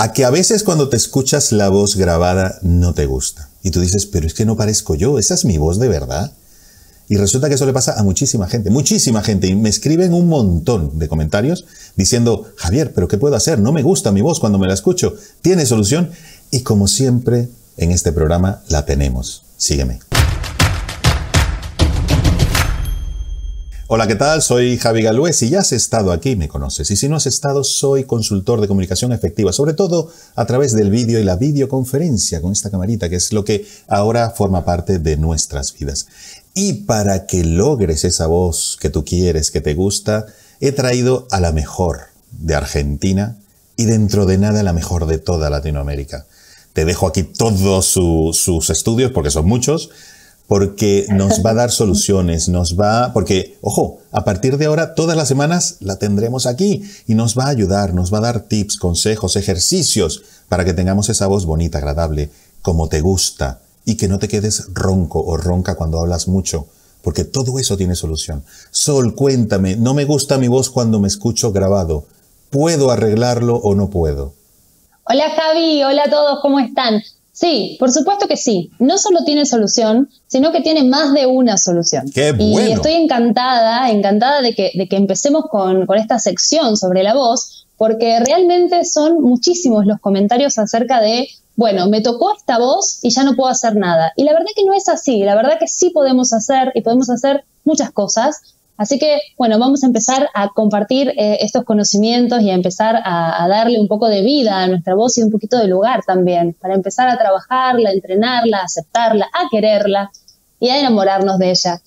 A que a veces cuando te escuchas la voz grabada no te gusta. Y tú dices, pero es que no parezco yo, esa es mi voz de verdad. Y resulta que eso le pasa a muchísima gente, muchísima gente. Y me escriben un montón de comentarios diciendo, Javier, pero ¿qué puedo hacer? No me gusta mi voz cuando me la escucho. ¿Tiene solución? Y como siempre, en este programa la tenemos. Sígueme. Hola, ¿qué tal? Soy Javi Galúez. Si ya has estado aquí, me conoces. Y si no has estado, soy consultor de comunicación efectiva, sobre todo a través del vídeo y la videoconferencia con esta camarita, que es lo que ahora forma parte de nuestras vidas. Y para que logres esa voz que tú quieres, que te gusta, he traído a la mejor de Argentina y dentro de nada la mejor de toda Latinoamérica. Te dejo aquí todos sus estudios, porque son muchos, porque nos va a dar soluciones, nos va, porque, ojo, a partir de ahora todas las semanas la tendremos aquí y nos va a ayudar, nos va a dar tips, consejos, ejercicios para que tengamos esa voz bonita, agradable, como te gusta y que no te quedes ronco o ronca cuando hablas mucho, porque todo eso tiene solución. Sol, cuéntame, no me gusta mi voz cuando me escucho grabado. ¿Puedo arreglarlo o no puedo? Hola Javi, hola a todos, ¿cómo están? Sí, por supuesto que sí. No solo tiene solución, sino que tiene más de una solución. Qué bueno. Y estoy encantada, encantada de que, de que empecemos con, con esta sección sobre la voz, porque realmente son muchísimos los comentarios acerca de, bueno, me tocó esta voz y ya no puedo hacer nada. Y la verdad que no es así, la verdad que sí podemos hacer y podemos hacer muchas cosas, Así que, bueno, vamos a empezar a compartir eh, estos conocimientos y a empezar a, darle un poco de vida a nuestra voz y un poquito de lugar también, para empezar a trabajarla, a entrenarla, a aceptarla, a quererla y a enamorarnos de ella.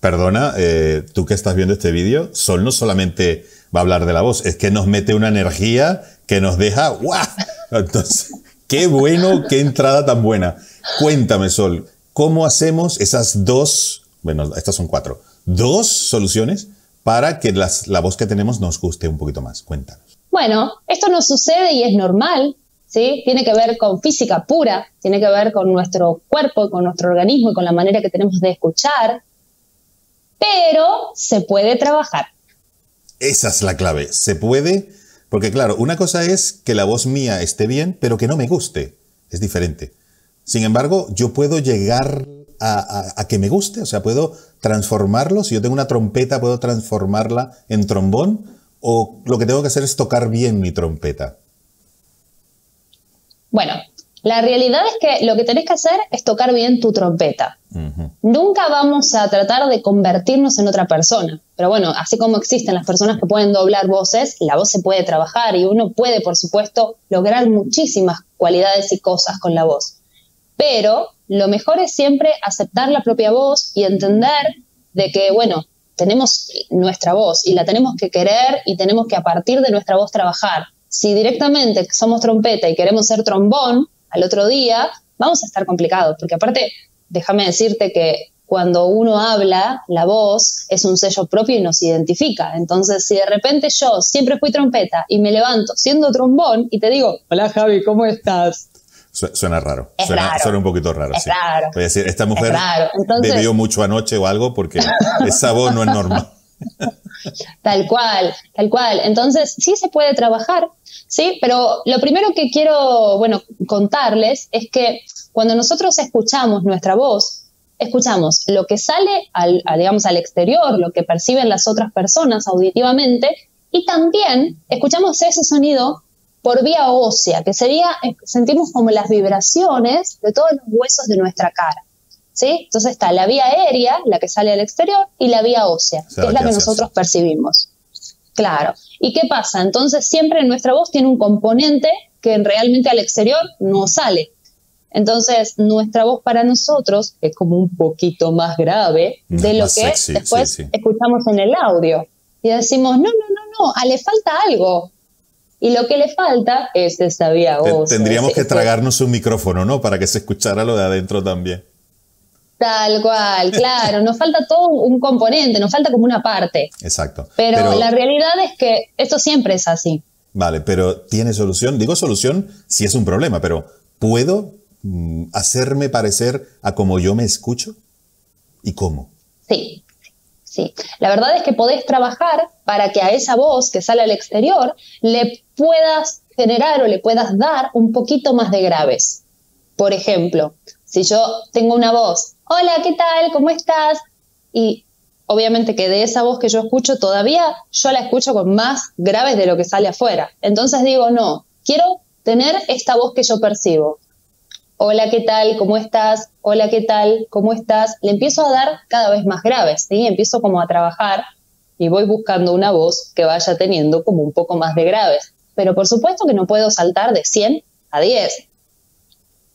Perdona, eh, tú que estás viendo este vídeo, Sol no solamente va a hablar de la voz, es que nos mete una energía que nos deja ¡guau! Entonces, qué bueno, qué entrada tan buena. Cuéntame, Sol, ¿cómo hacemos esas dos, bueno, estas son cuatro, dos soluciones para que la voz que tenemos nos guste un poquito más. Cuéntanos. Bueno, esto no sucede y es normal, ¿sí? Tiene que ver con física pura, tiene que ver con nuestro cuerpo, con nuestro organismo y con la manera que tenemos de escuchar, pero se puede trabajar. Esa es la clave, se puede, porque claro, una cosa es que la voz mía esté bien, pero que no me guste, es diferente. Sin embargo, yo puedo llegar a, que me guste, o sea, puedo transformarlo, si yo tengo una trompeta, puedo transformarla en trombón, o lo que tengo que hacer es tocar bien mi trompeta. Bueno, la realidad es que lo que tenés que hacer es tocar bien tu trompeta. Nunca vamos a tratar de convertirnos en otra persona. Pero bueno, así como existen las personas que pueden doblar voces, la voz se puede trabajar y uno puede, por supuesto, lograr muchísimas cualidades y cosas con la voz. Pero lo mejor es siempre aceptar la propia voz y entender de que, bueno, tenemos nuestra voz y la tenemos que querer y tenemos que a partir de nuestra voz trabajar. Si directamente somos trompeta y queremos ser trombón al otro día, vamos a estar complicados, porque aparte, déjame decirte que cuando uno habla, la voz es un sello propio y nos identifica. Entonces, si de repente yo siempre fui trompeta y me levanto siendo trombón y te digo, hola Javi, ¿cómo estás? Suena raro. Es suena, raro. suena un poquito raro. Es sí. raro. Voy a decir, esta mujer. Entonces- bebió mucho anoche o algo porque esa voz no es normal. Tal cual, tal cual. Entonces, sí se puede trabajar, ¿sí? Pero lo primero que quiero, bueno, contarles es que cuando nosotros escuchamos nuestra voz, escuchamos lo que sale al, a, digamos, al exterior, lo que perciben las otras personas auditivamente, y también escuchamos ese sonido por vía ósea, que sería, eh, sentimos como las vibraciones de todos los huesos de nuestra cara. ¿Sí? Entonces está la vía aérea, la que sale al exterior, y la vía ósea, O sea, que es la que nosotros percibimos. Claro. ¿Y qué pasa? Entonces siempre nuestra voz tiene un componente que realmente al exterior no sale. Entonces nuestra voz para nosotros es como un poquito más grave de lo que sexy, después sí, sí. escuchamos en el audio. Y decimos, no, no, no, no, a le falta algo. Y lo que le falta es esa vía. Tendríamos ese- que ese- tragarnos un micrófono, ¿no? Para que se escuchara lo de adentro también. Tal cual, claro. Nos falta todo un componente, nos falta como una parte. Exacto. Pero, la realidad es que esto siempre es así. Vale, pero ¿tiene solución? Digo solución si es un problema, pero ¿puedo mm, hacerme parecer a como yo me escucho? ¿Y cómo? Sí, sí. La verdad es que podés trabajar para que a esa voz que sale al exterior le puedas generar o le puedas dar un poquito más de graves. Por ejemplo, si yo tengo una voz, hola, ¿qué tal? ¿Cómo estás? Y obviamente que de esa voz que yo escucho todavía yo la escucho con más graves de lo que sale afuera. Entonces digo, no, quiero tener esta voz que yo percibo. Hola, ¿qué tal? ¿Cómo estás? Hola, ¿qué tal? ¿Cómo estás? Le empiezo a dar cada vez más graves, ¿sí? Empiezo como a trabajar y voy buscando una voz que vaya teniendo como un poco más de graves. Pero por supuesto que no puedo saltar de 100 a 10.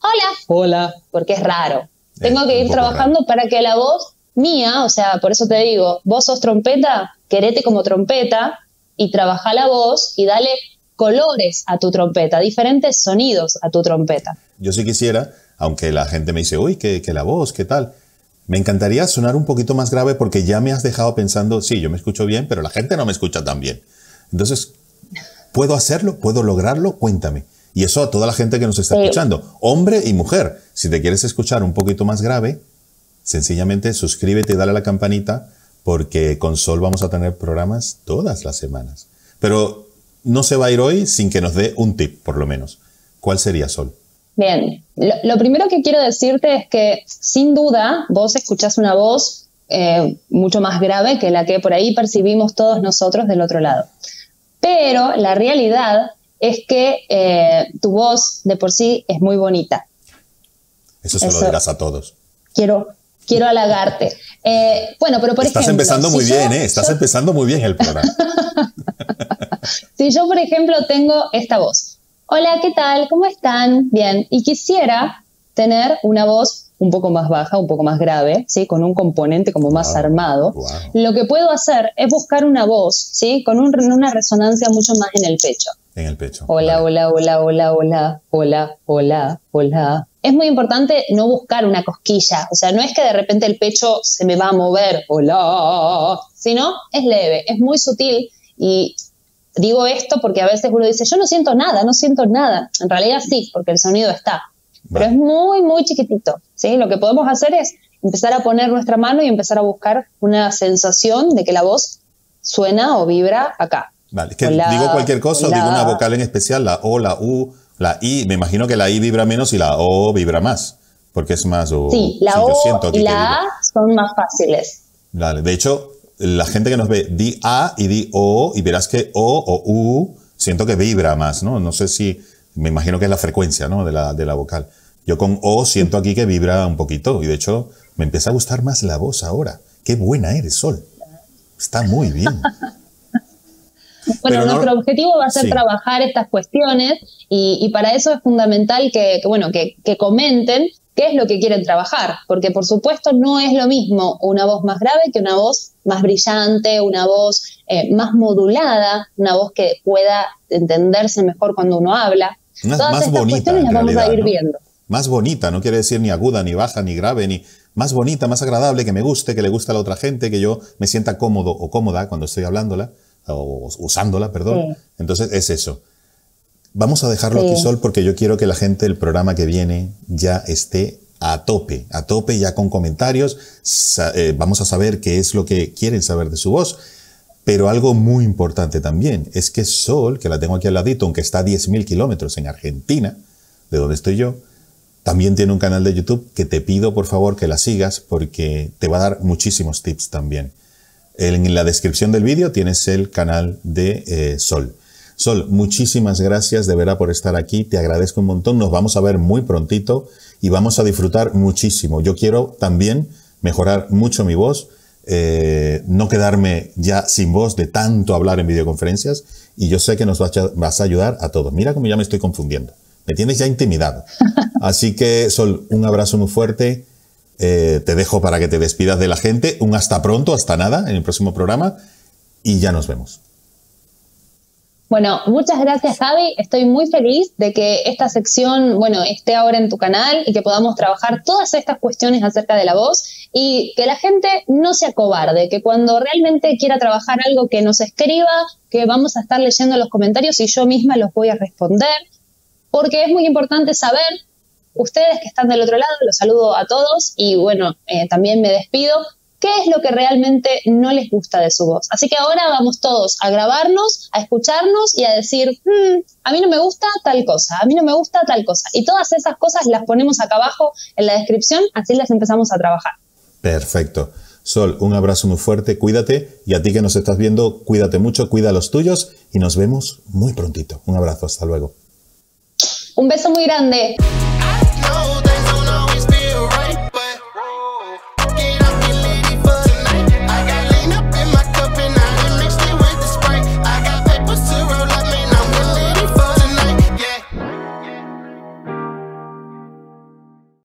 Hola. Hola. Porque es raro. Tengo que ir trabajando para que la voz mía, o sea, por eso te digo, vos sos trompeta, querete como trompeta y trabaja la voz y dale colores a tu trompeta, diferentes sonidos a tu trompeta. Yo sí quisiera, aunque la gente me dice, uy, que, que la voz, ¿qué tal? Me encantaría sonar un poquito más grave porque ya me has dejado pensando, sí, yo me escucho bien, pero la gente no me escucha tan bien. Entonces, ¿puedo hacerlo? ¿Puedo lograrlo? Cuéntame. Y eso a toda la gente que nos está escuchando, hombre y mujer. Si te quieres escuchar un poquito más grave, sencillamente suscríbete y dale a la campanita porque con Sol vamos a tener programas todas las semanas. Pero no se va a ir hoy sin que nos dé un tip, por lo menos. ¿Cuál sería Sol? Bien, lo, primero que quiero decirte es que sin duda vos escuchás una voz eh, mucho más grave que la que por ahí percibimos todos nosotros del otro lado. Pero la realidad es que eh, tu voz de por sí es muy bonita. Eso se lo dirás a todos. Quiero, quiero halagarte. Eh, bueno, pero por Estás empezando muy bien, ¿eh? Estás empezando muy bien el programa. si yo, por ejemplo, tengo esta voz. Hola, ¿qué tal? ¿Cómo están? Bien. Y quisiera tener una voz un poco más baja, un poco más grave, ¿sí? Con un componente como más armado. Lo que puedo hacer es buscar una voz, ¿sí? Con una resonancia mucho más en el pecho. En el pecho. Hola, hola, hola, hola, hola, hola, hola, hola. Es muy importante no buscar una cosquilla, o sea, no es que de repente el pecho se me va a mover, hola, sino es leve, es muy sutil y digo esto porque a veces uno dice, yo no siento nada, no siento nada. En realidad sí, porque el sonido está. Pero es muy, muy chiquitito. ¿sí? Lo que podemos hacer es empezar a poner nuestra mano y empezar a buscar una sensación de que la voz suena o vibra acá. Vale, que digo cualquier cosa o digo una vocal en especial, la O, la U, la I. Me imagino que la I vibra menos y la O vibra más, porque es más... sí, la O y la A son más fáciles. Vale, de hecho, la gente que nos ve, di A y di O, y verás que O o U siento que vibra más, ¿no? No sé si, me imagino que es la frecuencia, ¿no? De la, de la vocal. Yo con O siento aquí que vibra un poquito y de hecho me empieza a gustar más la voz ahora. Qué buena eres, Sol. Está muy bien. bueno, nuestro objetivo va a ser trabajar estas cuestiones y, para eso es fundamental que, bueno, que, comenten qué es lo que quieren trabajar, porque por supuesto no es lo mismo una voz más grave que una voz más brillante, una voz eh, más modulada, una voz que pueda entenderse mejor cuando uno habla. Todas más estas cuestiones las vamos a ir viendo más bonita, no quiere decir ni aguda, ni baja, ni grave, ni más bonita, más agradable, que me guste, que le guste a la otra gente, que yo me sienta cómodo o cómoda cuando estoy hablándola, o usándola, perdón. Entonces es eso. Vamos a dejarlo aquí, Sol, porque yo quiero que la gente del programa que viene ya esté a tope, a tope ya con comentarios. Eh, vamos a saber qué es lo que quieren saber de su voz. Pero algo muy importante también es que Sol, que la tengo aquí al ladito, aunque está a 10.000 kilómetros en Argentina, de donde estoy yo, también tiene un canal de YouTube que te pido por favor que la sigas porque te va a dar muchísimos tips también. En la descripción del vídeo tienes el canal de eh, Sol. Sol, muchísimas gracias de verdad por estar aquí. Te agradezco un montón. Nos vamos a ver muy prontito y vamos a disfrutar muchísimo. Yo quiero también mejorar mucho mi voz, eh, no quedarme ya sin voz de tanto hablar en videoconferencias y yo sé que nos vas a ayudar a todos. Mira cómo ya me estoy confundiendo. Me tienes ya intimidado. Así que, Sol, un abrazo muy fuerte. Eh, te dejo para que te despidas de la gente. Un hasta pronto, hasta nada, en el próximo programa. Y ya nos vemos. Bueno, muchas gracias Javi. Estoy muy feliz de que esta sección, bueno, esté ahora en tu canal y que podamos trabajar todas estas cuestiones acerca de la voz y que la gente no se acobarde, que cuando realmente quiera trabajar algo que nos escriba, que vamos a estar leyendo los comentarios y yo misma los voy a responder porque es muy importante saber, ustedes que están del otro lado, los saludo a todos y bueno, eh, también me despido, qué es lo que realmente no les gusta de su voz. Así que ahora vamos todos a grabarnos, a escucharnos y a decir, hmm, a mí no me gusta tal cosa, a mí no me gusta tal cosa. Y todas esas cosas las ponemos acá abajo en la descripción, así las empezamos a trabajar. Perfecto. Sol, un abrazo muy fuerte, cuídate y a ti que nos estás viendo, cuídate mucho, cuida a los tuyos y nos vemos muy prontito. Un abrazo, hasta luego. Un beso muy grande.